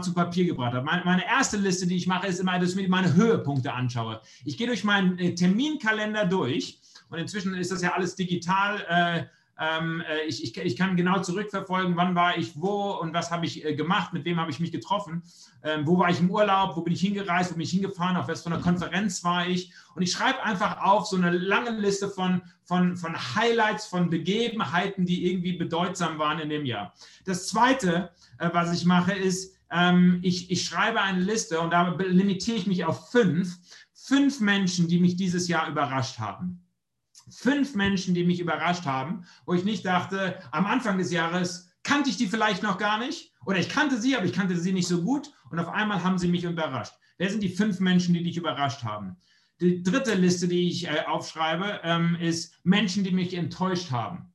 zu Papier gebracht habe. Meine, erste Liste, die ich mache, ist immer, dass ich mir meine Höhepunkte anschaue. Ich gehe durch meinen äh, Terminkalender durch und inzwischen ist das ja alles digital. Äh, ähm, äh, ich, ich, ich, kann genau zurückverfolgen, wann war ich wo und was habe ich gemacht, mit wem habe ich mich getroffen, ähm, wo war ich im Urlaub, wo bin ich hingereist, wo bin ich hingefahren, auf was für einer Konferenz war ich. Und ich schreibe einfach auf so eine lange Liste von, von, von Highlights, von Begebenheiten, die irgendwie bedeutsam waren in dem Jahr. Das Zweite, was ich mache, ist, ähm, ich, ich schreibe eine Liste und da limitiere ich mich auf fünf, fünf Menschen, die mich dieses Jahr überrascht haben fünf Menschen, die mich überrascht haben, wo ich nicht dachte, am Anfang des Jahres kannte ich die vielleicht noch gar nicht oder ich kannte sie, aber ich kannte sie nicht so gut und auf einmal haben sie mich überrascht. Wer sind die fünf Menschen, die dich überrascht haben? Die dritte Liste, die ich äh, aufschreibe, ähm, ist Menschen, die mich enttäuscht haben.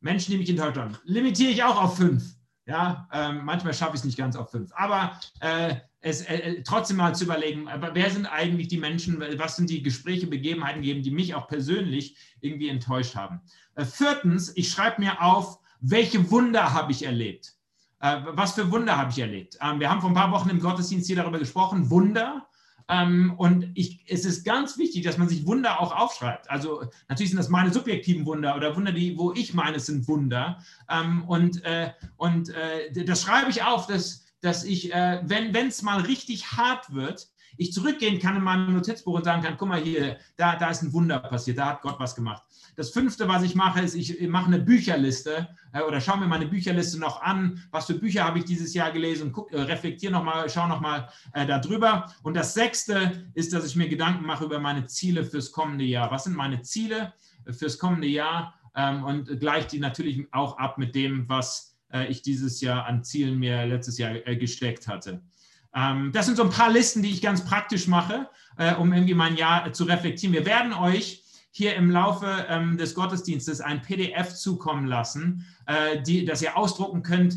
Menschen, die mich enttäuscht haben. Limitiere ich auch auf fünf. Ja, ähm, manchmal schaffe ich es nicht ganz auf fünf. Aber äh, es äh, äh, trotzdem mal zu überlegen, aber wer sind eigentlich die Menschen, was sind die Gespräche, Begebenheiten geben, die mich auch persönlich irgendwie enttäuscht haben. Äh, viertens, ich schreibe mir auf, welche Wunder habe ich erlebt? Äh, was für Wunder habe ich erlebt? Ähm, wir haben vor ein paar Wochen im Gottesdienst hier darüber gesprochen, Wunder. Ähm, und ich, es ist ganz wichtig, dass man sich Wunder auch aufschreibt. Also natürlich sind das meine subjektiven Wunder oder Wunder, die, wo ich meine, sind Wunder. Ähm, und äh, und äh, das schreibe ich auf, dass dass ich, äh, wenn es mal richtig hart wird, ich zurückgehen kann in meinem Notizbuch und sagen kann, guck mal hier, da, da ist ein Wunder passiert, da hat Gott was gemacht. Das fünfte, was ich mache, ist, ich mache eine Bücherliste äh, oder schaue mir meine Bücherliste noch an, was für Bücher habe ich dieses Jahr gelesen und äh, reflektiere nochmal, schaue nochmal äh, darüber. Und das sechste ist, dass ich mir Gedanken mache über meine Ziele fürs kommende Jahr. Was sind meine Ziele fürs kommende Jahr? Ähm, und gleiche die natürlich auch ab mit dem, was äh, ich dieses Jahr an Zielen mir letztes Jahr äh, gesteckt hatte. Ähm, das sind so ein paar Listen, die ich ganz praktisch mache, äh, um irgendwie mein Jahr zu reflektieren. Wir werden euch hier im Laufe ähm, des Gottesdienstes ein PDF zukommen lassen, die, das ihr ausdrucken könnt,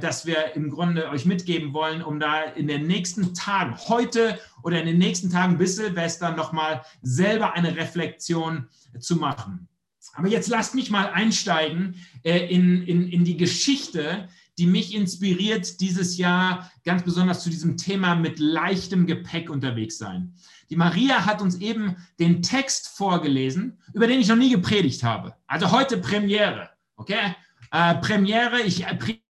dass wir im Grunde euch mitgeben wollen, um da in den nächsten Tagen, heute oder in den nächsten Tagen bis Silvester nochmal selber eine Reflexion zu machen. Aber jetzt lasst mich mal einsteigen äh, in, in, in die Geschichte, die mich inspiriert, dieses Jahr ganz besonders zu diesem Thema mit leichtem Gepäck unterwegs sein. Die Maria hat uns eben den Text vorgelesen, über den ich noch nie gepredigt habe. Also heute Premiere, okay? Äh, Premiere, ich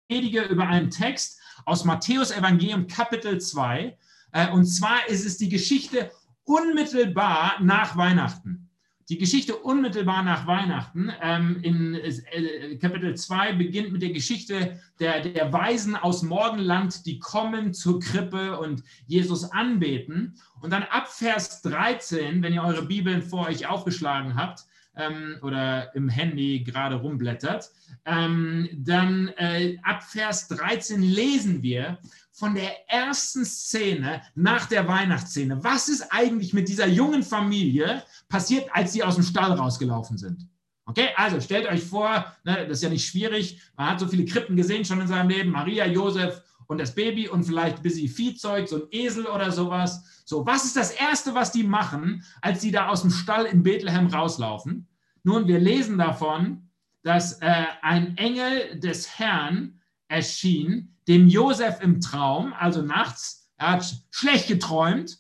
predige über einen Text aus Matthäus Evangelium Kapitel 2. Äh, und zwar ist es die Geschichte unmittelbar nach Weihnachten. Die Geschichte unmittelbar nach Weihnachten ähm, in äh, Kapitel 2 beginnt mit der Geschichte der, der Weisen aus Morgenland, die kommen zur Krippe und Jesus anbeten. Und dann ab Vers 13, wenn ihr eure Bibeln vor euch aufgeschlagen habt, ähm, oder im Handy gerade rumblättert, ähm, dann äh, ab Vers 13 lesen wir von der ersten Szene nach der Weihnachtsszene. Was ist eigentlich mit dieser jungen Familie passiert, als sie aus dem Stall rausgelaufen sind? Okay, also stellt euch vor, ne, das ist ja nicht schwierig, man hat so viele Krippen gesehen schon in seinem Leben, Maria, Josef und das Baby und vielleicht ein bisschen Viehzeug, so ein Esel oder sowas. So, was ist das Erste, was die machen, als sie da aus dem Stall in Bethlehem rauslaufen? Nun, wir lesen davon, dass äh, ein Engel des Herrn erschien, dem Josef im Traum, also nachts, er hat schlecht geträumt,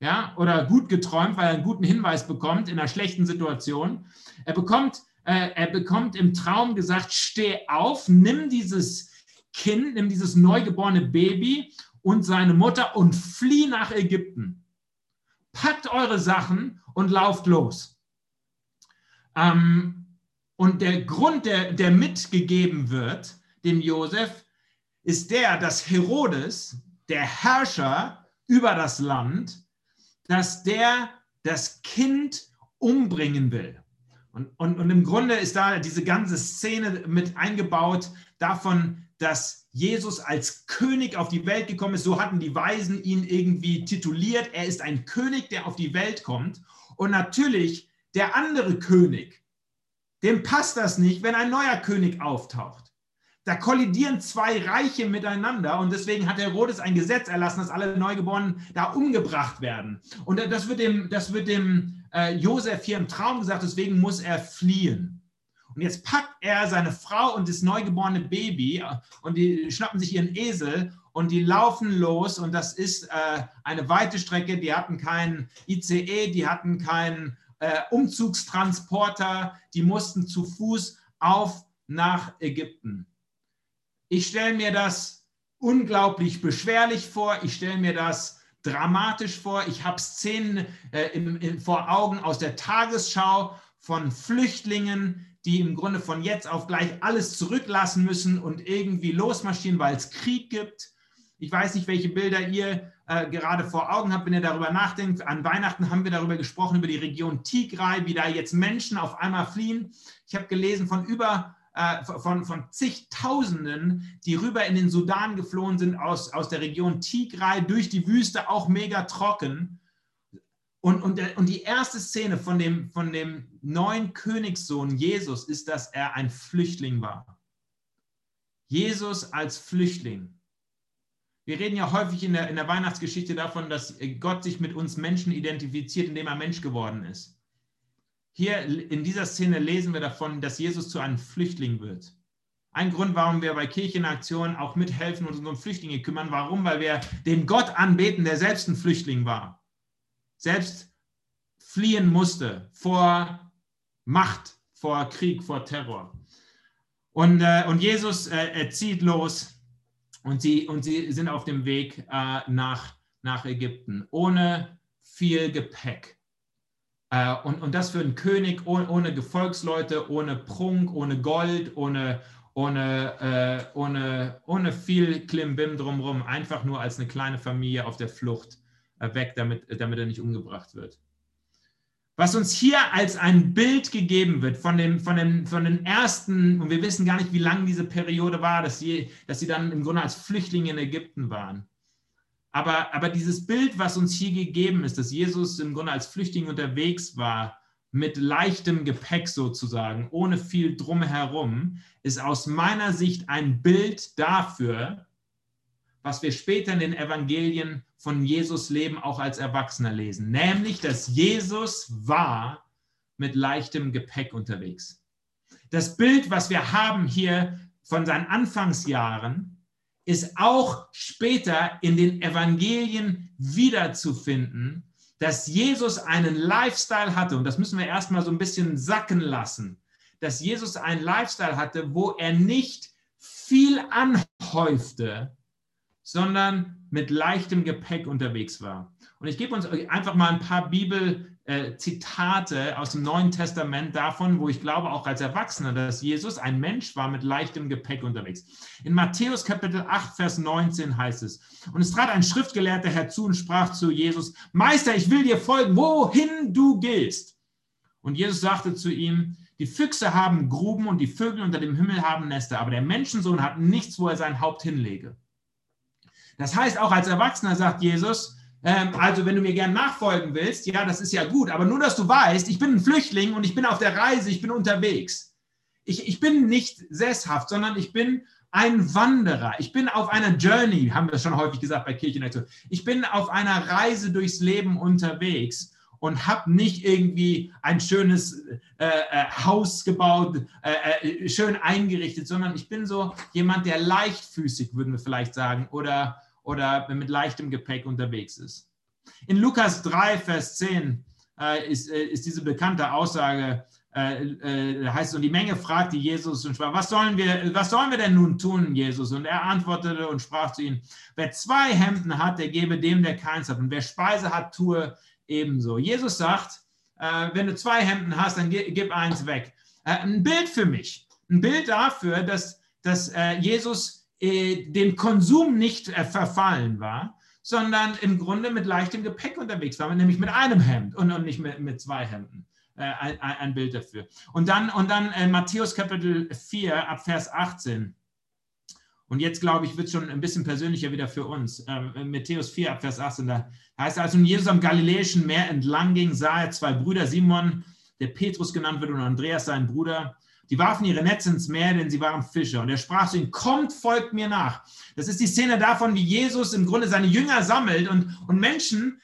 ja, oder gut geträumt, weil er einen guten Hinweis bekommt in einer schlechten Situation. Er bekommt, äh, er bekommt im Traum gesagt, steh auf, nimm dieses Kind, nimm dieses neugeborene Baby und seine Mutter und flieh nach Ägypten. Packt eure Sachen und lauft los. Ähm, und der Grund, der, der mitgegeben wird, dem Josef, ist der, dass Herodes, der Herrscher über das Land, dass der das Kind umbringen will. Und, und, und im Grunde ist da diese ganze Szene mit eingebaut davon, dass Jesus als König auf die Welt gekommen ist. So hatten die Weisen ihn irgendwie tituliert. Er ist ein König, der auf die Welt kommt. Und natürlich der andere König, dem passt das nicht, wenn ein neuer König auftaucht. Da kollidieren zwei Reiche miteinander und deswegen hat Herodes ein Gesetz erlassen, dass alle Neugeborenen da umgebracht werden. Und das wird dem, das wird dem äh, Josef hier im Traum gesagt, deswegen muss er fliehen. Und jetzt packt er seine Frau und das neugeborene Baby äh, und die schnappen sich ihren Esel und die laufen los und das ist äh, eine weite Strecke. Die hatten keinen ICE, die hatten keinen äh, Umzugstransporter, die mussten zu Fuß auf nach Ägypten. Ich stelle mir das unglaublich beschwerlich vor. Ich stelle mir das dramatisch vor. Ich habe Szenen äh, im, im, vor Augen aus der Tagesschau von Flüchtlingen, die im Grunde von jetzt auf gleich alles zurücklassen müssen und irgendwie losmarschieren, weil es Krieg gibt. Ich weiß nicht, welche Bilder ihr äh, gerade vor Augen habt, wenn ihr darüber nachdenkt. An Weihnachten haben wir darüber gesprochen, über die Region Tigray, wie da jetzt Menschen auf einmal fliehen. Ich habe gelesen von über äh, von, von zigtausenden, die rüber in den Sudan geflohen sind aus, aus der Region Tigray durch die Wüste, auch mega trocken. Und, und, und die erste Szene von dem, von dem neuen Königssohn Jesus ist, dass er ein Flüchtling war. Jesus als Flüchtling. Wir reden ja häufig in der, in der Weihnachtsgeschichte davon, dass Gott sich mit uns Menschen identifiziert, indem er Mensch geworden ist. Hier in dieser Szene lesen wir davon, dass Jesus zu einem Flüchtling wird. Ein Grund, warum wir bei Kirchenaktionen auch mithelfen und uns um Flüchtlinge kümmern. Warum? Weil wir den Gott anbeten, der selbst ein Flüchtling war. Selbst fliehen musste vor Macht, vor Krieg, vor Terror. Und, äh, und Jesus äh, zieht los und sie, und sie sind auf dem Weg äh, nach, nach Ägypten ohne viel Gepäck. Äh, und, und das für einen König ohne, ohne Gefolgsleute, ohne Prunk, ohne Gold, ohne, ohne, äh, ohne, ohne viel Klimbim drumherum, einfach nur als eine kleine Familie auf der Flucht äh, weg, damit, damit er nicht umgebracht wird. Was uns hier als ein Bild gegeben wird von, dem, von, den, von den ersten, und wir wissen gar nicht, wie lang diese Periode war, dass sie, dass sie dann im Grunde als Flüchtlinge in Ägypten waren. Aber, aber dieses Bild, was uns hier gegeben ist, dass Jesus im Grunde als Flüchtling unterwegs war, mit leichtem Gepäck sozusagen, ohne viel drumherum, ist aus meiner Sicht ein Bild dafür, was wir später in den Evangelien von Jesus Leben auch als Erwachsener lesen. Nämlich, dass Jesus war mit leichtem Gepäck unterwegs. Das Bild, was wir haben hier von seinen Anfangsjahren, ist auch später in den Evangelien wiederzufinden, dass Jesus einen Lifestyle hatte, und das müssen wir erstmal so ein bisschen sacken lassen, dass Jesus einen Lifestyle hatte, wo er nicht viel anhäufte, sondern mit leichtem Gepäck unterwegs war. Und ich gebe uns einfach mal ein paar Bibelzitate aus dem Neuen Testament davon, wo ich glaube auch als Erwachsener, dass Jesus ein Mensch war mit leichtem Gepäck unterwegs. In Matthäus Kapitel 8, Vers 19 heißt es, und es trat ein Schriftgelehrter herzu und sprach zu Jesus, Meister, ich will dir folgen, wohin du gehst. Und Jesus sagte zu ihm, die Füchse haben Gruben und die Vögel unter dem Himmel haben Nester, aber der Menschensohn hat nichts, wo er sein Haupt hinlege. Das heißt, auch als Erwachsener sagt Jesus, ähm, also wenn du mir gern nachfolgen willst, ja, das ist ja gut, aber nur, dass du weißt, ich bin ein Flüchtling und ich bin auf der Reise, ich bin unterwegs. Ich, ich bin nicht sesshaft, sondern ich bin ein Wanderer. Ich bin auf einer Journey, haben wir schon häufig gesagt bei Kirchenaktion. Ich bin auf einer Reise durchs Leben unterwegs und habe nicht irgendwie ein schönes äh, äh, Haus gebaut, äh, äh, schön eingerichtet, sondern ich bin so jemand, der leichtfüßig, würden wir vielleicht sagen, oder oder mit leichtem Gepäck unterwegs ist. In Lukas 3, Vers 10 äh, ist, äh, ist diese bekannte Aussage, äh, äh, heißt und die Menge fragte Jesus und sprach, was sollen, wir, was sollen wir denn nun tun, Jesus? Und er antwortete und sprach zu ihnen, wer zwei Hemden hat, der gebe dem, der keins hat. Und wer Speise hat, tue ebenso. Jesus sagt, äh, wenn du zwei Hemden hast, dann gib eins weg. Äh, ein Bild für mich, ein Bild dafür, dass, dass Jesus äh, dem Konsum nicht äh, verfallen war, sondern im Grunde mit leichtem Gepäck unterwegs war, nämlich mit einem Hemd und, und nicht mit, mit zwei Hemden. Äh, ein, ein, Bild dafür. Und dann, und dann äh, Matthäus Kapitel 4 ab Vers 18. Und jetzt, glaube ich, wird es schon ein bisschen persönlicher wieder für uns. Ähm, Matthäus 4 ab Vers 18, da heißt es, als nun Jesus am Galiläischen Meer entlang ging, sah er zwei Brüder, Simon, der Petrus genannt wird, und Andreas, sein Bruder, die warfen ihre Netze ins Meer, denn sie waren Fischer. Und er sprach zu ihnen, kommt, folgt mir nach. Das ist die Szene davon, wie Jesus im Grunde seine Jünger sammelt und, und Menschen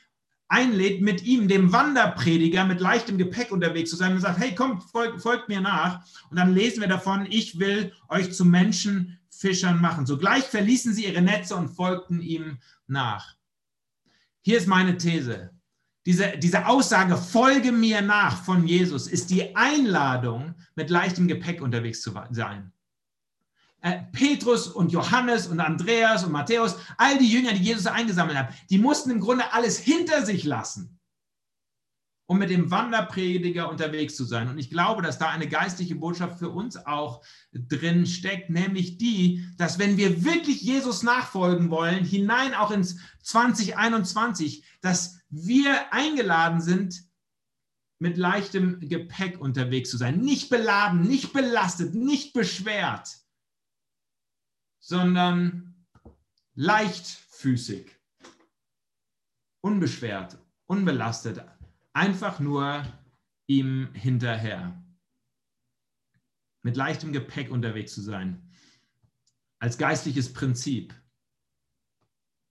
einlädt, mit ihm, dem Wanderprediger, mit leichtem Gepäck unterwegs zu sein und sagt, hey, kommt, folgt, folgt mir nach. Und dann lesen wir davon, ich will euch zu Menschen Fischern machen. Sogleich verließen sie ihre Netze und folgten ihm nach. Hier ist meine These. Diese, diese Aussage, folge mir nach von Jesus, ist die Einladung, mit leichtem Gepäck unterwegs zu sein. Äh, Petrus und Johannes und Andreas und Matthäus, all die Jünger, die Jesus eingesammelt hat, die mussten im Grunde alles hinter sich lassen um mit dem Wanderprediger unterwegs zu sein. Und ich glaube, dass da eine geistliche Botschaft für uns auch drin steckt, nämlich die, dass wenn wir wirklich Jesus nachfolgen wollen, hinein auch ins 2021, dass wir eingeladen sind, mit leichtem Gepäck unterwegs zu sein. Nicht beladen, nicht belastet, nicht beschwert, sondern leichtfüßig, unbeschwert, unbelastet, einfach nur ihm hinterher. Mit leichtem Gepäck unterwegs zu sein. Als geistliches Prinzip.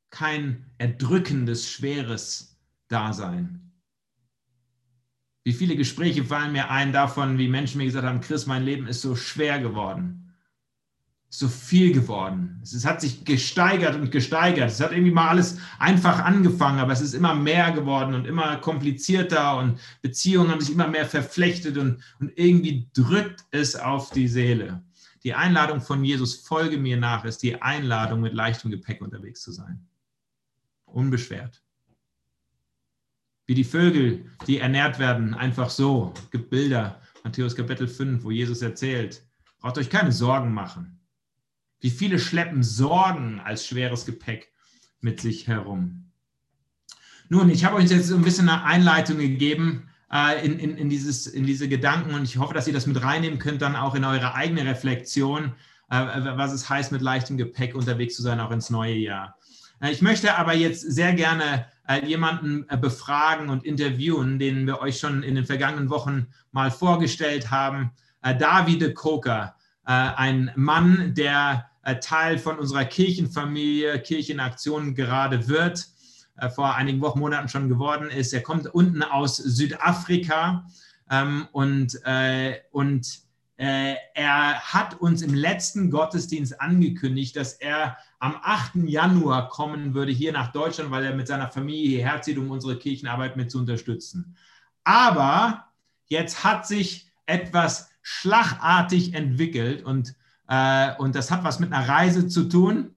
Kein erdrückendes, schweres Dasein. Wie viele Gespräche fallen mir ein davon, wie Menschen mir gesagt haben, Chris, mein Leben ist so schwer geworden so viel geworden. Es hat sich gesteigert und gesteigert. Es hat irgendwie mal alles einfach angefangen, aber es ist immer mehr geworden und immer komplizierter und Beziehungen haben sich immer mehr verflechtet und, und irgendwie drückt es auf die Seele. Die Einladung von Jesus, folge mir nach, ist die Einladung, mit leichtem Gepäck unterwegs zu sein. Unbeschwert. Wie die Vögel, die ernährt werden, einfach so. Es gibt Bilder, Matthäus Kapitel 5, wo Jesus erzählt, braucht euch keine Sorgen machen wie viele schleppen Sorgen als schweres Gepäck mit sich herum? Nun, ich habe euch jetzt so ein bisschen eine Einleitung gegeben äh, in, in, in, dieses, in diese Gedanken und ich hoffe, dass ihr das mit reinnehmen könnt, dann auch in eure eigene Reflexion, äh, was es heißt, mit leichtem Gepäck unterwegs zu sein, auch ins neue Jahr. Äh, ich möchte aber jetzt sehr gerne äh, jemanden äh, befragen und interviewen, den wir euch schon in den vergangenen Wochen mal vorgestellt haben. Davide Koker äh, ein Mann, der äh, Teil von unserer Kirchenfamilie, Kirchenaktion gerade wird, äh, vor einigen Wochen, Monaten schon geworden ist. Er kommt unten aus Südafrika ähm, und, und er hat uns im letzten Gottesdienst angekündigt, dass er am 8. Januar kommen würde hier nach Deutschland, weil er mit seiner Familie hierher zieht, um unsere Kirchenarbeit mit zu unterstützen. Aber jetzt hat sich etwas schlagartig entwickelt und, äh, und das hat was mit einer Reise zu tun.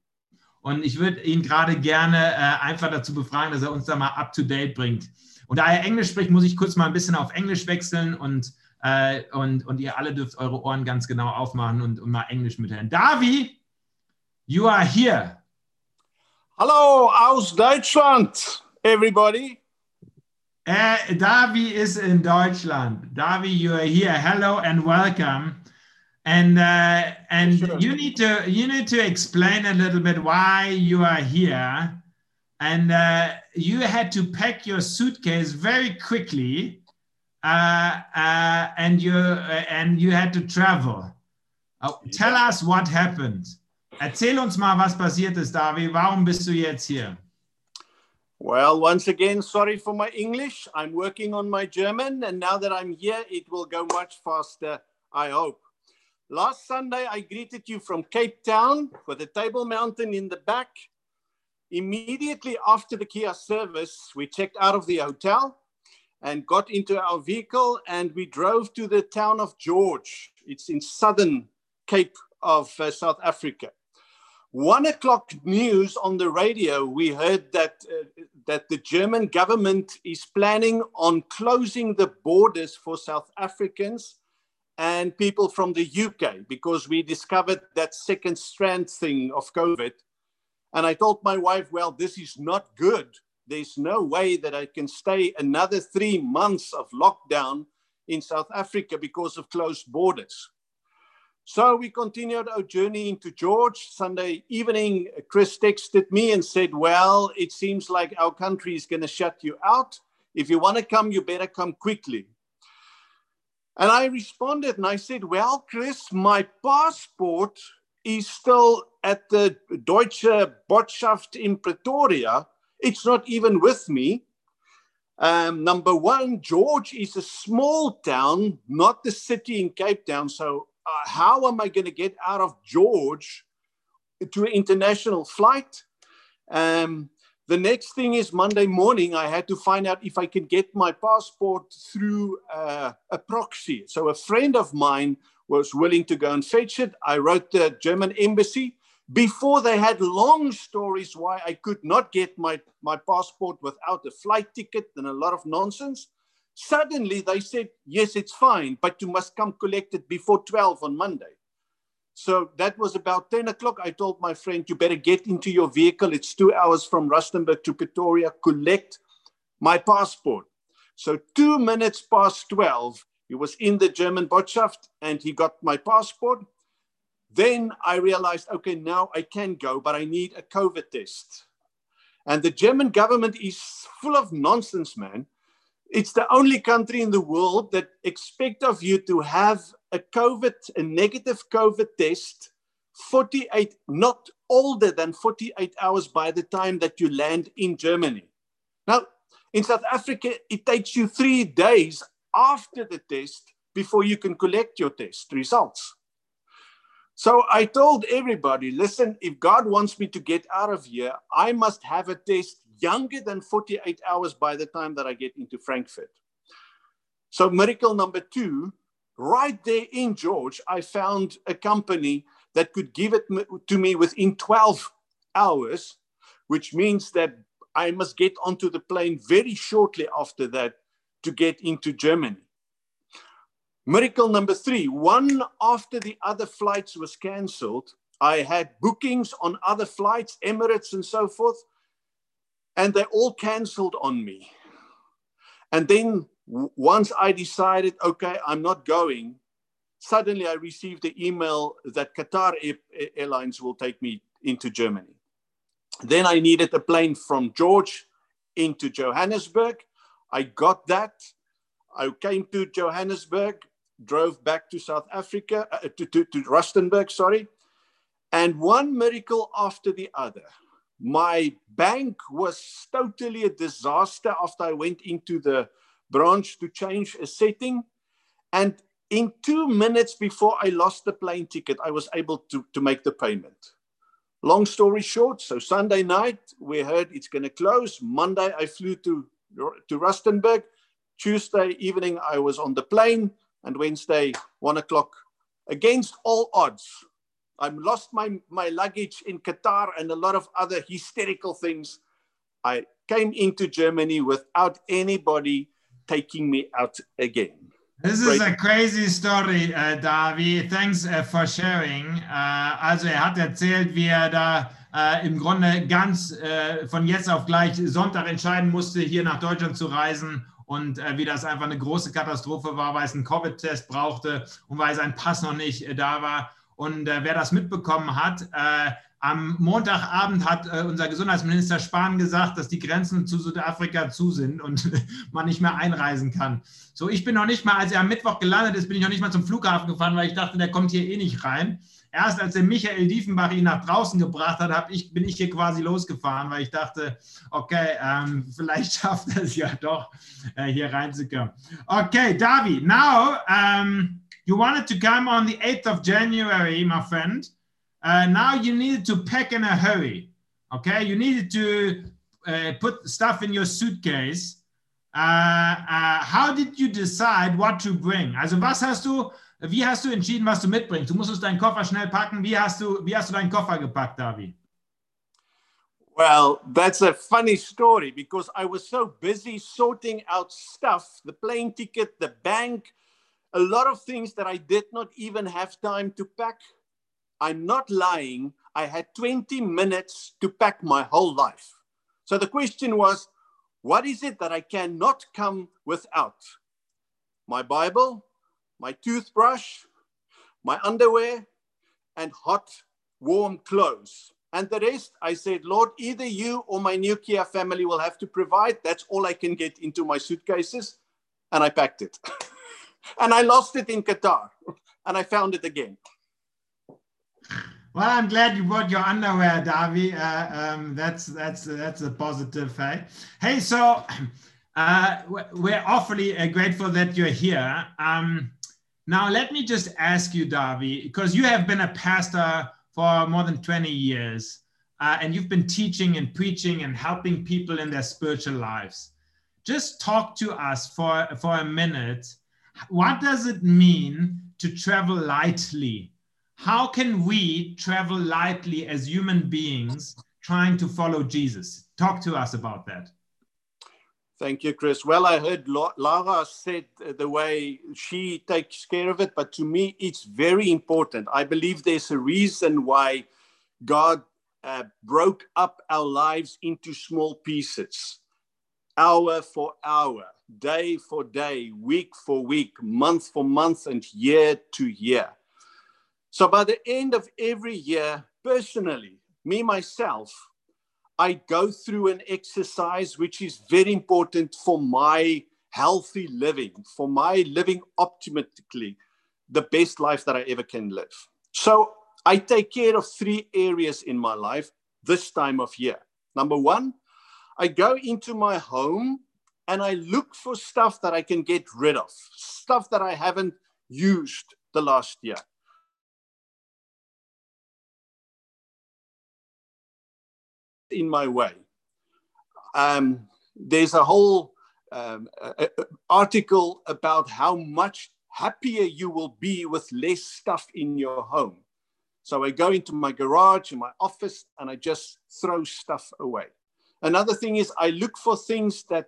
Und ich würde ihn gerade gerne äh, einfach dazu befragen, dass er uns da mal up to date bringt. Und da er Englisch spricht, muss ich kurz mal ein bisschen auf Englisch wechseln und, äh, und, und ihr alle dürft eure Ohren ganz genau aufmachen und, und mal Englisch mithören. Davi, you are here. Hallo aus Deutschland, everybody. Uh, Davi is in Deutschland. Davi, you are here. Hello and welcome. And uh, and sure. you need to you need to explain a little bit why you are here. And uh, you had to pack your suitcase very quickly, uh, uh, and you uh, and you had to travel. tell us what happened. Erzähl uns mal, was passiert ist, Davi. Warum bist du jetzt hier? Well, once again, sorry for my English. I'm working on my German, and now that I'm here, it will go much faster, I hope. Last Sunday, I greeted you from Cape Town with the Table Mountain in the back. Immediately after the Kia service, we checked out of the hotel and got into our vehicle, and we drove to the town of George. It's in southern Cape of uh, South Africa. One o'clock news on the radio, we heard that, uh, that the German government is planning on closing the borders for South Africans and people from the UK because we discovered that second strand thing of COVID. And I told my wife, well, this is not good. There's no way that I can stay another three months of lockdown in South Africa because of closed borders. So we continued our journey into George. Sunday evening, Chris texted me and said, Well, it seems like our country is going to shut you out. If you want to come, you better come quickly. And I responded and I said, Well, Chris, my passport is still at the Deutsche Botschaft in Pretoria. It's not even with me. Um, number one, George is a small town, not the city in Cape Town. So uh, how am I going to get out of George to an international flight. Um, the next thing is Monday morning, I had to find out if I can get my passport through uh, a proxy. So a friend of mine was willing to go and fetch it. I wrote the German embassy before they had long stories why I could not get my, my passport without a flight ticket and a lot of nonsense. Suddenly they said, yes, it's fine, but you must come collect it before 12 on Monday. So that was about 10 o'clock. I told my friend, you better get into your vehicle. It's two hours from Rustenburg to Pretoria, collect my passport. So two minutes past 12, he was in the German Botschaft and he got my passport. Then I realized, okay, now I can go, but I need a COVID test. And the German government is full of nonsense, man. It's the only country in the world that expect of you to have a COVID, a negative COVID test 48, not older than 48 hours by the time that you land in Germany. Now, in South Africa, it takes you three days after the test before you can collect your test results. So I told everybody listen, if God wants me to get out of here, I must have a test younger than 48 hours by the time that I get into Frankfurt. So, miracle number two, right there in George, I found a company that could give it to me within 12 hours, which means that I must get onto the plane very shortly after that to get into Germany. Miracle number three one after the other flights was cancelled, I had bookings on other flights, Emirates and so forth, and they all cancelled on me. And then once I decided, okay, I'm not going, suddenly I received the email that Qatar Airlines will take me into Germany. Then I needed a plane from George into Johannesburg. I got that. I came to Johannesburg drove back to South Africa, uh, to, to, to Rustenburg, sorry. And one miracle after the other. My bank was totally a disaster after I went into the branch to change a setting. And in two minutes before I lost the plane ticket, I was able to, to make the payment. Long story short, so Sunday night, we heard it's going to close. Monday, I flew to, to Rustenburg. Tuesday evening, I was on the plane and Wednesday, one o'clock, against all odds. I lost my, my luggage in Qatar and a lot of other hysterical things. I came into Germany without anybody taking me out again. This is a crazy story, uh, Davi. Thanks uh, for sharing. Uh, also er hat erzählt, wie er da uh, im Grunde ganz uh, von jetzt auf gleich Sonntag entscheiden musste, hier nach Deutschland zu reisen und äh, wie das einfach eine große Katastrophe war, weil es einen Covid-Test brauchte und weil sein Pass noch nicht äh, da war. Und äh, wer das mitbekommen hat, äh, am Montagabend hat äh, unser Gesundheitsminister Spahn gesagt, dass die Grenzen zu Südafrika zu sind und man nicht mehr einreisen kann. So, ich bin noch nicht mal, als er am Mittwoch gelandet ist, bin ich noch nicht mal zum Flughafen gefahren, weil ich dachte, der kommt hier eh nicht rein. Erst als der Michael Diefenbach ihn nach draußen gebracht hat, ich, bin ich hier quasi losgefahren, weil ich dachte, okay, ähm, vielleicht schafft er es ja doch, äh, hier reinzukommen. Okay, Davi, now um, you wanted to come on the 8th of January, my friend. Uh, now you needed to pack in a hurry. Okay, you needed to uh, put stuff in your suitcase. Uh, uh, how did you decide what to bring? Also was hast du Wie hast du entschieden, was du mitbringst? Du musstest deinen Koffer schnell packen. Wie hast du, wie hast du deinen Koffer gepackt, Davi? Well, that's a funny story because I was so busy sorting out stuff, the plane ticket, the bank, a lot of things that I did not even have time to pack. I'm not lying. I had 20 minutes to pack my whole life. So the question was, what is it that I cannot come without? My Bible, my toothbrush, my underwear, and hot, warm clothes. And the rest, I said, Lord, either you or my nuclear family will have to provide. That's all I can get into my suitcases. And I packed it. and I lost it in Qatar. And I found it again. Well, I'm glad you brought your underwear, Davi. Uh, um, that's that's that's a positive. Hey, hey. So uh, we're awfully uh, grateful that you're here. Um, now, let me just ask you, Davi, because you have been a pastor for more than 20 years, uh, and you've been teaching and preaching and helping people in their spiritual lives. Just talk to us for, for a minute. What does it mean to travel lightly? How can we travel lightly as human beings trying to follow Jesus? Talk to us about that. Thank you, Chris. Well, I heard Lara said the way she takes care of it, but to me, it's very important. I believe there's a reason why God uh, broke up our lives into small pieces, hour for hour, day for day, week for week, month for month, and year to year. So by the end of every year, personally, me myself, I go through an exercise which is very important for my healthy living, for my living optimally, the best life that I ever can live. So I take care of three areas in my life this time of year. Number one, I go into my home and I look for stuff that I can get rid of, stuff that I haven't used the last year. In my way. Um, there's a whole um, uh, article about how much happier you will be with less stuff in your home. So I go into my garage, in my office, and I just throw stuff away. Another thing is I look for things that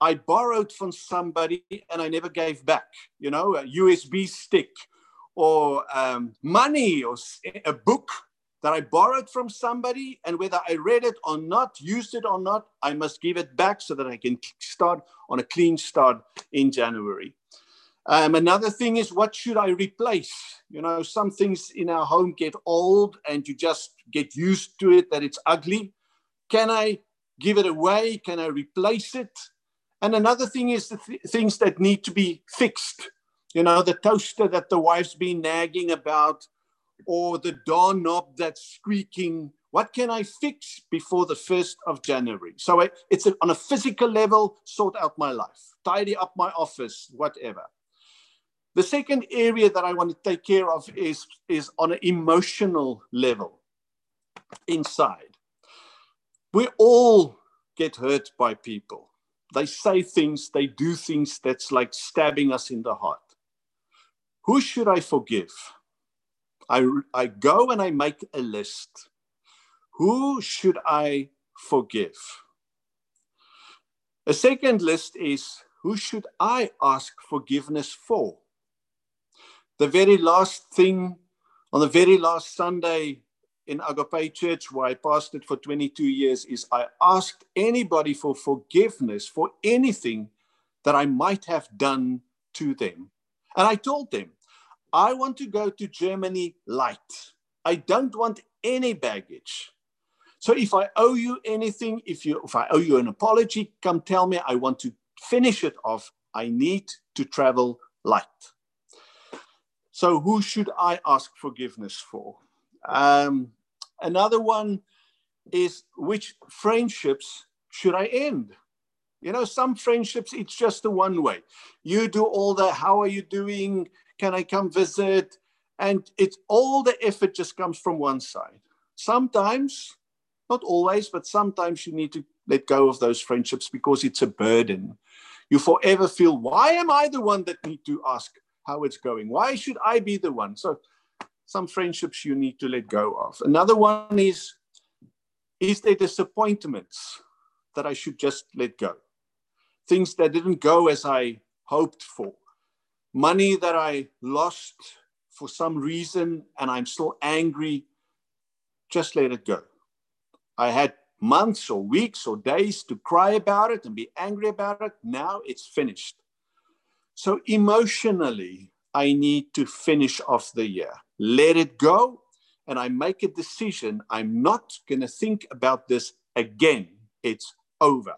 I borrowed from somebody and I never gave back. You know, a USB stick or um, money or a book that I borrowed from somebody, and whether I read it or not, used it or not, I must give it back so that I can start on a clean start in January. Um, another thing is, what should I replace? You know, some things in our home get old and you just get used to it that it's ugly. Can I give it away? Can I replace it? And another thing is the th- things that need to be fixed. You know, the toaster that the wife's been nagging about, or the doorknob that's squeaking. What can I fix before the 1st of January? So I, it's a, on a physical level, sort out my life, tidy up my office, whatever. The second area that I want to take care of is, is on an emotional level inside. We all get hurt by people. They say things, they do things that's like stabbing us in the heart. Who should I forgive? I, I go and I make a list. Who should I forgive? A second list is who should I ask forgiveness for? The very last thing on the very last Sunday in Agape Church, where I pastored for 22 years, is I asked anybody for forgiveness for anything that I might have done to them. And I told them, I want to go to Germany light. I don't want any baggage. So if I owe you anything, if you if I owe you an apology, come tell me. I want to finish it off. I need to travel light. So who should I ask forgiveness for? Um, another one is which friendships should I end? You know, some friendships, it's just the one way. You do all the how are you doing? Can I come visit? And it's all the effort just comes from one side. Sometimes, not always, but sometimes you need to let go of those friendships because it's a burden. You forever feel, why am I the one that need to ask how it's going? Why should I be the one? So some friendships you need to let go of. Another one is, is there disappointments that I should just let go? Things that didn't go as I hoped for money that I lost for some reason and I'm still angry, just let it go. I had months or weeks or days to cry about it and be angry about it. Now it's finished. So emotionally, I need to finish off the year, let it go, and I make a decision. I'm not going to think about this again. It's over.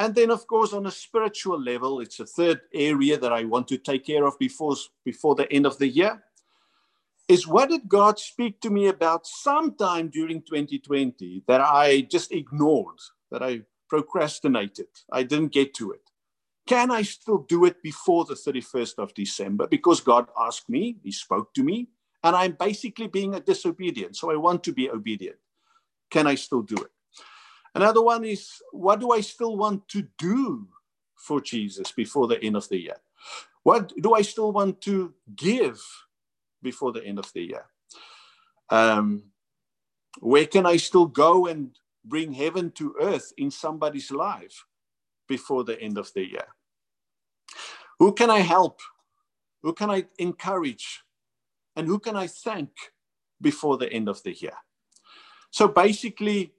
And then, of course, on a spiritual level, it's a third area that I want to take care of before, before the end of the year. Is what did God speak to me about sometime during 2020 that I just ignored, that I procrastinated? I didn't get to it. Can I still do it before the 31st of December? Because God asked me, He spoke to me, and I'm basically being a disobedient. So I want to be obedient. Can I still do it? Another one is what do I still want to do for Jesus before the end of the year? What do I still want to give before the end of the year? Um, where can I still go and bring heaven to earth in somebody's life before the end of the year? Who can I help? Who can I encourage? And who can I thank before the end of the year? So basically,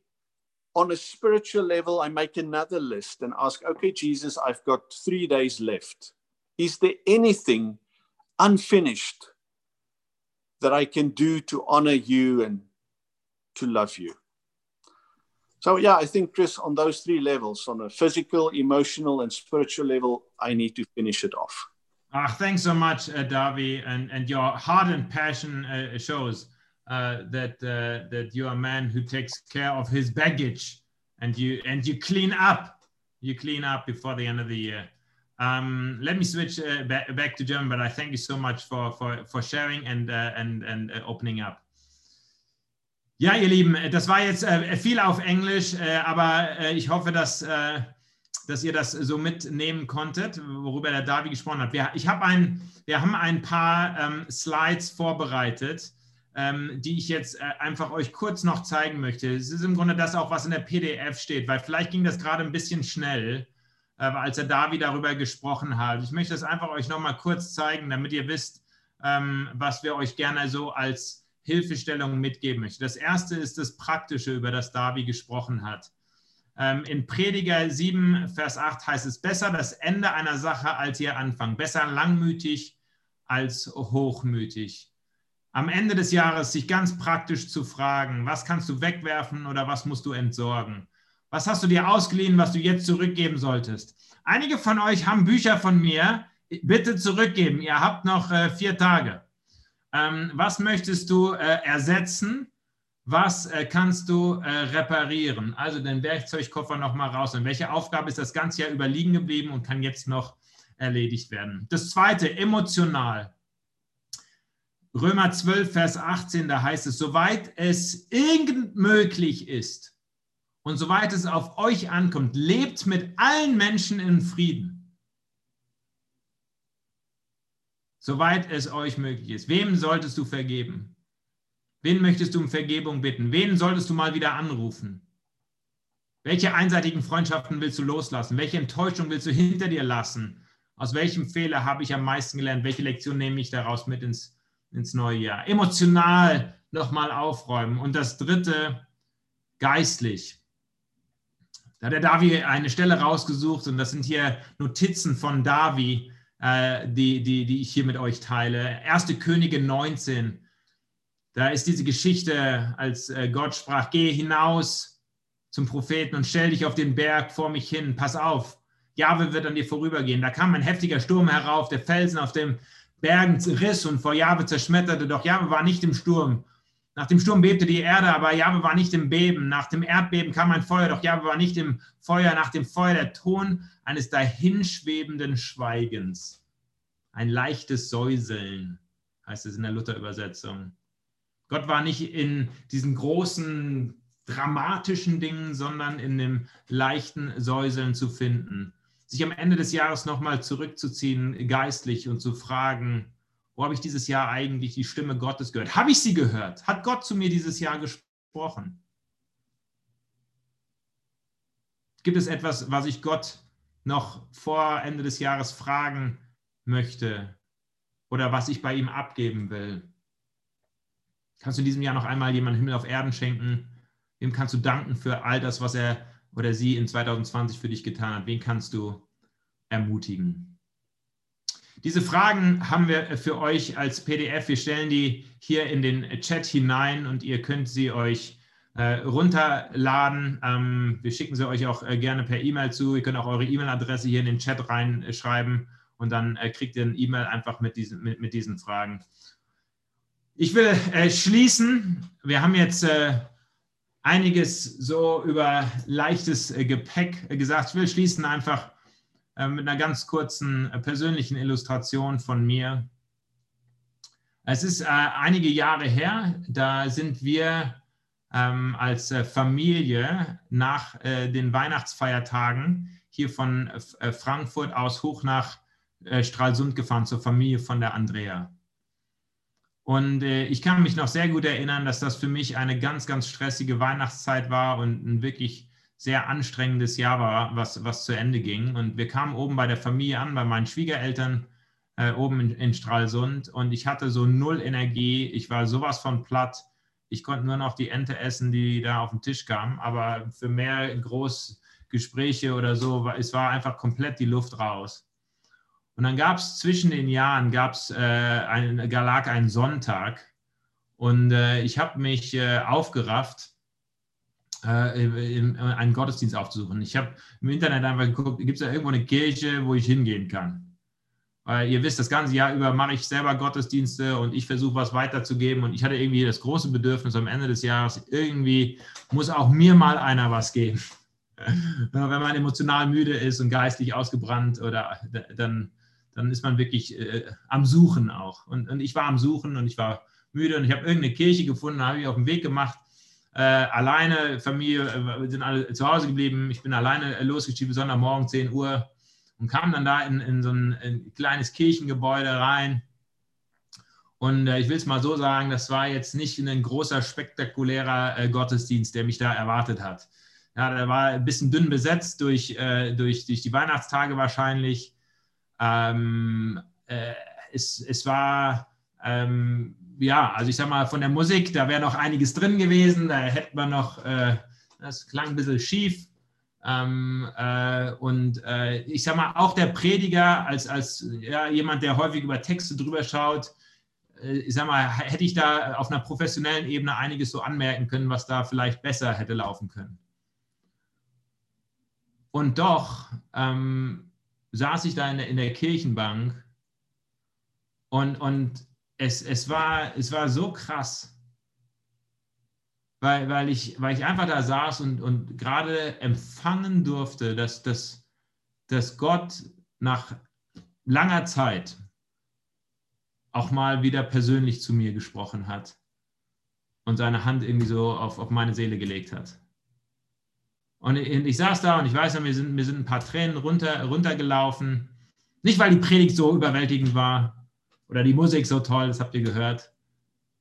on a spiritual level, I make another list and ask, okay, Jesus, I've got three days left. Is there anything unfinished that I can do to honor you and to love you? So, yeah, I think, Chris, on those three levels, on a physical, emotional, and spiritual level, I need to finish it off. Ah, thanks so much, uh, Davi, and, and your heart and passion uh, shows uh, that uh, that you're a man who takes care of his baggage, and you and you clean up, you clean up before the end of the year. Um, let me switch uh, back, back to German, but I thank you so much for for for sharing and uh, and and opening up. Ja, ihr Lieben, das war jetzt viel auf Englisch, aber ich hoffe, dass dass ihr das so mitnehmen konntet, worüber der Davi gesprochen hat. Wir, ich hab ein, wir haben ein paar ähm, Slides vorbereitet, ähm, die ich jetzt äh, einfach euch kurz noch zeigen möchte. Es ist im Grunde das auch, was in der PDF steht, weil vielleicht ging das gerade ein bisschen schnell, äh, als der Davi darüber gesprochen hat. Ich möchte das einfach euch noch mal kurz zeigen, damit ihr wisst, ähm, was wir euch gerne so als Hilfestellung mitgeben möchten. Das erste ist das Praktische, über das Davi gesprochen hat. Ähm, in Prediger 7, Vers 8 heißt es, besser das Ende einer Sache als ihr Anfang, besser langmütig als hochmütig. Am Ende des Jahres sich ganz praktisch zu fragen, was kannst du wegwerfen oder was musst du entsorgen? Was hast du dir ausgeliehen, was du jetzt zurückgeben solltest? Einige von euch haben Bücher von mir, bitte zurückgeben. Ihr habt noch äh, vier Tage. Ähm, was möchtest du äh, ersetzen? was äh, kannst du äh, reparieren? Also den Werkzeugkoffer nochmal raus. Und welche Aufgabe ist das ganze Jahr überliegen geblieben und kann jetzt noch erledigt werden? Das zweite, emotional. Römer 12, Vers 18, da heißt es, soweit es irgend möglich ist und soweit es auf euch ankommt, lebt mit allen Menschen in Frieden. Soweit es euch möglich ist. Wem solltest du vergeben? Wen möchtest du um Vergebung bitten? Wen solltest du mal wieder anrufen? Welche einseitigen Freundschaften willst du loslassen? Welche Enttäuschung willst du hinter dir lassen? Aus welchem Fehler habe ich am meisten gelernt? Welche Lektion nehme ich daraus mit ins, ins neue Jahr? Emotional nochmal aufräumen. Und das dritte, geistlich. Da hat der Davi eine Stelle rausgesucht und das sind hier Notizen von Davi, äh, die, die, die ich hier mit euch teile. Erste Könige 19, da ist diese Geschichte, als äh, Gott sprach, geh hinaus zum Propheten und stell dich auf den Berg vor mich hin, pass auf, Jahwe wird an dir vorübergehen. Da kam ein heftiger Sturm herauf, der Felsen auf dem Bergen riss und vor Jahwe zerschmetterte, doch Jahwe war nicht im Sturm. Nach dem Sturm bebte die Erde, aber Jahwe war nicht im Beben. Nach dem Erdbeben kam ein Feuer, doch Jahwe war nicht im Feuer. Nach dem Feuer der Ton eines dahinschwebenden Schweigens. Ein leichtes Säuseln, heißt es in der Luther-Übersetzung. Gott war nicht in diesen großen dramatischen Dingen, sondern in dem leichten Säuseln zu finden. Sich am Ende des Jahres nochmal zurückzuziehen, geistlich und zu fragen, wo habe ich dieses Jahr eigentlich die Stimme Gottes gehört? Habe ich sie gehört? Hat Gott zu mir dieses Jahr gesprochen? Gibt es etwas, was ich Gott noch vor Ende des Jahres fragen möchte oder was ich bei ihm abgeben will? Kannst du in diesem Jahr noch einmal jemanden Himmel auf Erden schenken? Wem kannst du danken für all das, was er oder sie in 2020 für dich getan hat? Wen kannst du ermutigen? Diese Fragen haben wir für euch als PDF. Wir stellen die hier in den Chat hinein und ihr könnt sie euch äh, runterladen. Ähm, wir schicken sie euch auch äh, gerne per E-Mail zu. Ihr könnt auch eure E-Mail-Adresse hier in den Chat reinschreiben und dann äh, kriegt ihr ein E-Mail einfach mit diesen, mit, mit diesen Fragen. Ich will äh, schließen. Wir haben jetzt äh, einiges so über leichtes äh, Gepäck gesagt. Ich will schließen einfach äh, mit einer ganz kurzen äh, persönlichen Illustration von mir. Es ist äh, einige Jahre her, da sind wir ähm, als äh, Familie nach äh, den Weihnachtsfeiertagen hier von äh, Frankfurt aus hoch nach äh, Stralsund gefahren zur Familie von der Andrea. Und äh, ich kann mich noch sehr gut erinnern, dass das für mich eine ganz, ganz stressige Weihnachtszeit war und ein wirklich sehr anstrengendes Jahr war, was, was zu Ende ging. Und wir kamen oben bei der Familie an, bei meinen Schwiegereltern äh, oben in, in Stralsund und ich hatte so null Energie. Ich war sowas von platt. Ich konnte nur noch die Ente essen, die da auf den Tisch kam. Aber für mehr Großgespräche oder so, es war einfach komplett die Luft raus. Und dann gab es zwischen den Jahren, gab's, äh, ein, lag ein Sonntag und äh, ich habe mich äh, aufgerafft, äh, in, in einen Gottesdienst aufzusuchen. Ich habe im Internet einfach geguckt, gibt es da irgendwo eine Kirche, wo ich hingehen kann? Weil ihr wisst, das ganze Jahr über mache ich selber Gottesdienste und ich versuche was weiterzugeben. Und ich hatte irgendwie das große Bedürfnis am Ende des Jahres, irgendwie muss auch mir mal einer was geben. Wenn man emotional müde ist und geistlich ausgebrannt, oder dann, dann ist man wirklich äh, am Suchen auch. Und, und ich war am Suchen und ich war müde und ich habe irgendeine Kirche gefunden, habe ich auf den Weg gemacht. Äh, alleine, Familie, äh, sind alle zu Hause geblieben. Ich bin alleine losgestiegen, Sonntagmorgen 10 Uhr und kam dann da in, in so ein in kleines Kirchengebäude rein. Und äh, ich will es mal so sagen, das war jetzt nicht ein großer, spektakulärer äh, Gottesdienst, der mich da erwartet hat. Ja, der war ein bisschen dünn besetzt durch, äh, durch, durch die Weihnachtstage wahrscheinlich. Ähm, äh, es, es war, ähm, ja, also ich sag mal, von der Musik, da wäre noch einiges drin gewesen. Da hätte man noch, äh, das klang ein bisschen schief. Ähm, äh, und äh, ich sage mal, auch der Prediger als, als ja, jemand, der häufig über Texte drüber schaut, äh, ich sag mal, hätte ich da auf einer professionellen Ebene einiges so anmerken können, was da vielleicht besser hätte laufen können. Und doch ähm, saß ich da in der, in der Kirchenbank und, und es, es, war, es war so krass weil, weil, ich, weil ich einfach da saß und, und gerade empfangen durfte, dass, dass, dass Gott nach langer Zeit auch mal wieder persönlich zu mir gesprochen hat und seine Hand irgendwie so auf, auf meine Seele gelegt hat. Und ich, saß da und ich weiß, mir sind, mir sind ein paar Tränen runter, runtergelaufen. Nicht, weil die Predigt so überwältigend war oder die Musik so toll, das habt ihr gehört,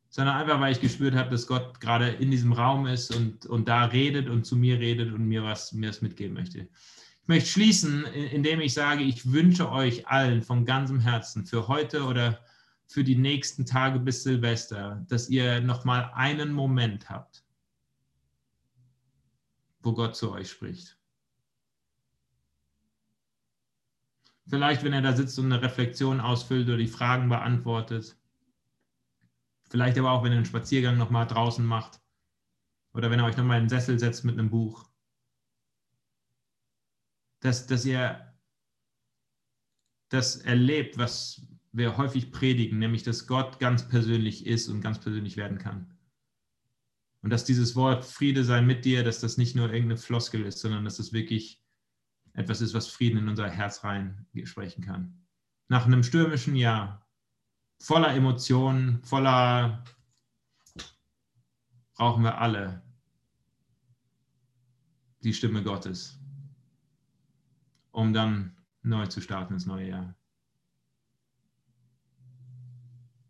sondern einfach, weil ich gespürt habe, dass Gott gerade in diesem Raum ist und, und da redet und zu mir redet und mir was, mir was mitgeben möchte. Ich möchte schließen, indem ich sage, ich wünsche euch allen von ganzem Herzen für heute oder für die nächsten Tage bis Silvester, dass ihr nochmal einen Moment habt, wo Gott zu euch spricht. Vielleicht, wenn er da sitzt und eine Reflexion ausfüllt oder die Fragen beantwortet Vielleicht aber auch, wenn ihr einen Spaziergang nochmal draußen macht. Oder wenn ihr euch nochmal in den Sessel setzt mit einem Buch. Dass, dass ihr das erlebt, was wir häufig predigen, nämlich dass Gott ganz persönlich ist und ganz persönlich werden kann. Und dass dieses Wort Friede sei mit dir, dass das nicht nur irgendeine Floskel ist, sondern dass das wirklich etwas ist, was Frieden in unser Herz rein sprechen kann. Nach einem stürmischen Jahr, voller Emotionen, voller brauchen wir alle die Stimme Gottes, um dann neu zu starten ins neue Jahr.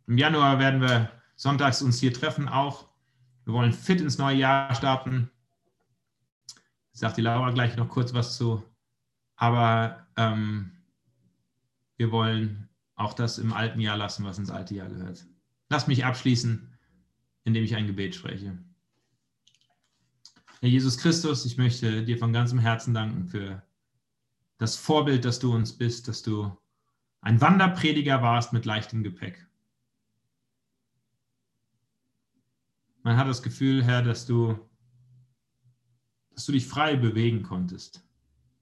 Im Januar werden wir sonntags uns hier treffen auch. Wir wollen fit ins neue Jahr starten. Sagt die Laura gleich noch kurz was zu. Aber ähm, wir wollen auch das im alten Jahr lassen, was ins alte Jahr gehört. Lass mich abschließen, indem ich ein Gebet spreche. Herr Jesus Christus, ich möchte dir von ganzem Herzen danken für das Vorbild, dass du uns bist, dass du ein Wanderprediger warst mit leichtem Gepäck. Man hat das Gefühl, Herr, dass du, dass du dich frei bewegen konntest.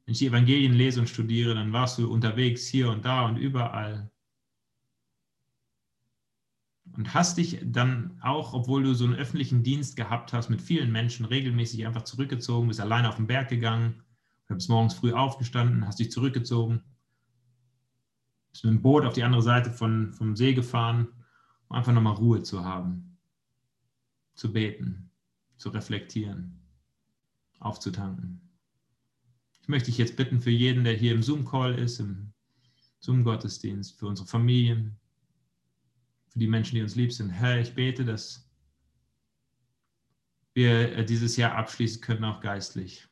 Wenn ich die Evangelien lese und studiere, dann warst du unterwegs hier und da und überall und hast dich dann auch, obwohl du so einen öffentlichen Dienst gehabt hast, mit vielen Menschen regelmäßig einfach zurückgezogen, bist alleine auf den Berg gegangen, bist morgens früh aufgestanden, hast dich zurückgezogen, bist mit dem Boot auf die andere Seite von, vom See gefahren um einfach nochmal Ruhe zu haben, zu beten, zu reflektieren, aufzutanken. Ich möchte dich jetzt bitten für jeden, der hier im Zoom-Call ist, im Zoom-Gottesdienst, für unsere Familien, für die Menschen, die uns lieb sind. Herr, ich bete, dass wir äh, dieses Jahr abschließen können, auch geistlich.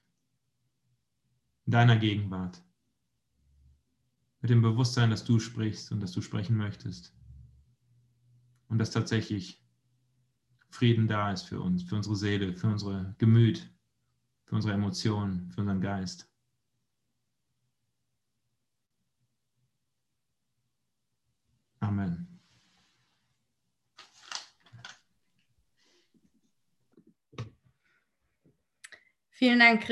In deiner Gegenwart. Mit dem Bewusstsein, dass du sprichst und dass du sprechen möchtest. Und dass tatsächlich Frieden da ist für uns, für unsere Seele, für unser Gemüt, für unsere Emotionen, für unseren Geist. Amen. Vielen Dank,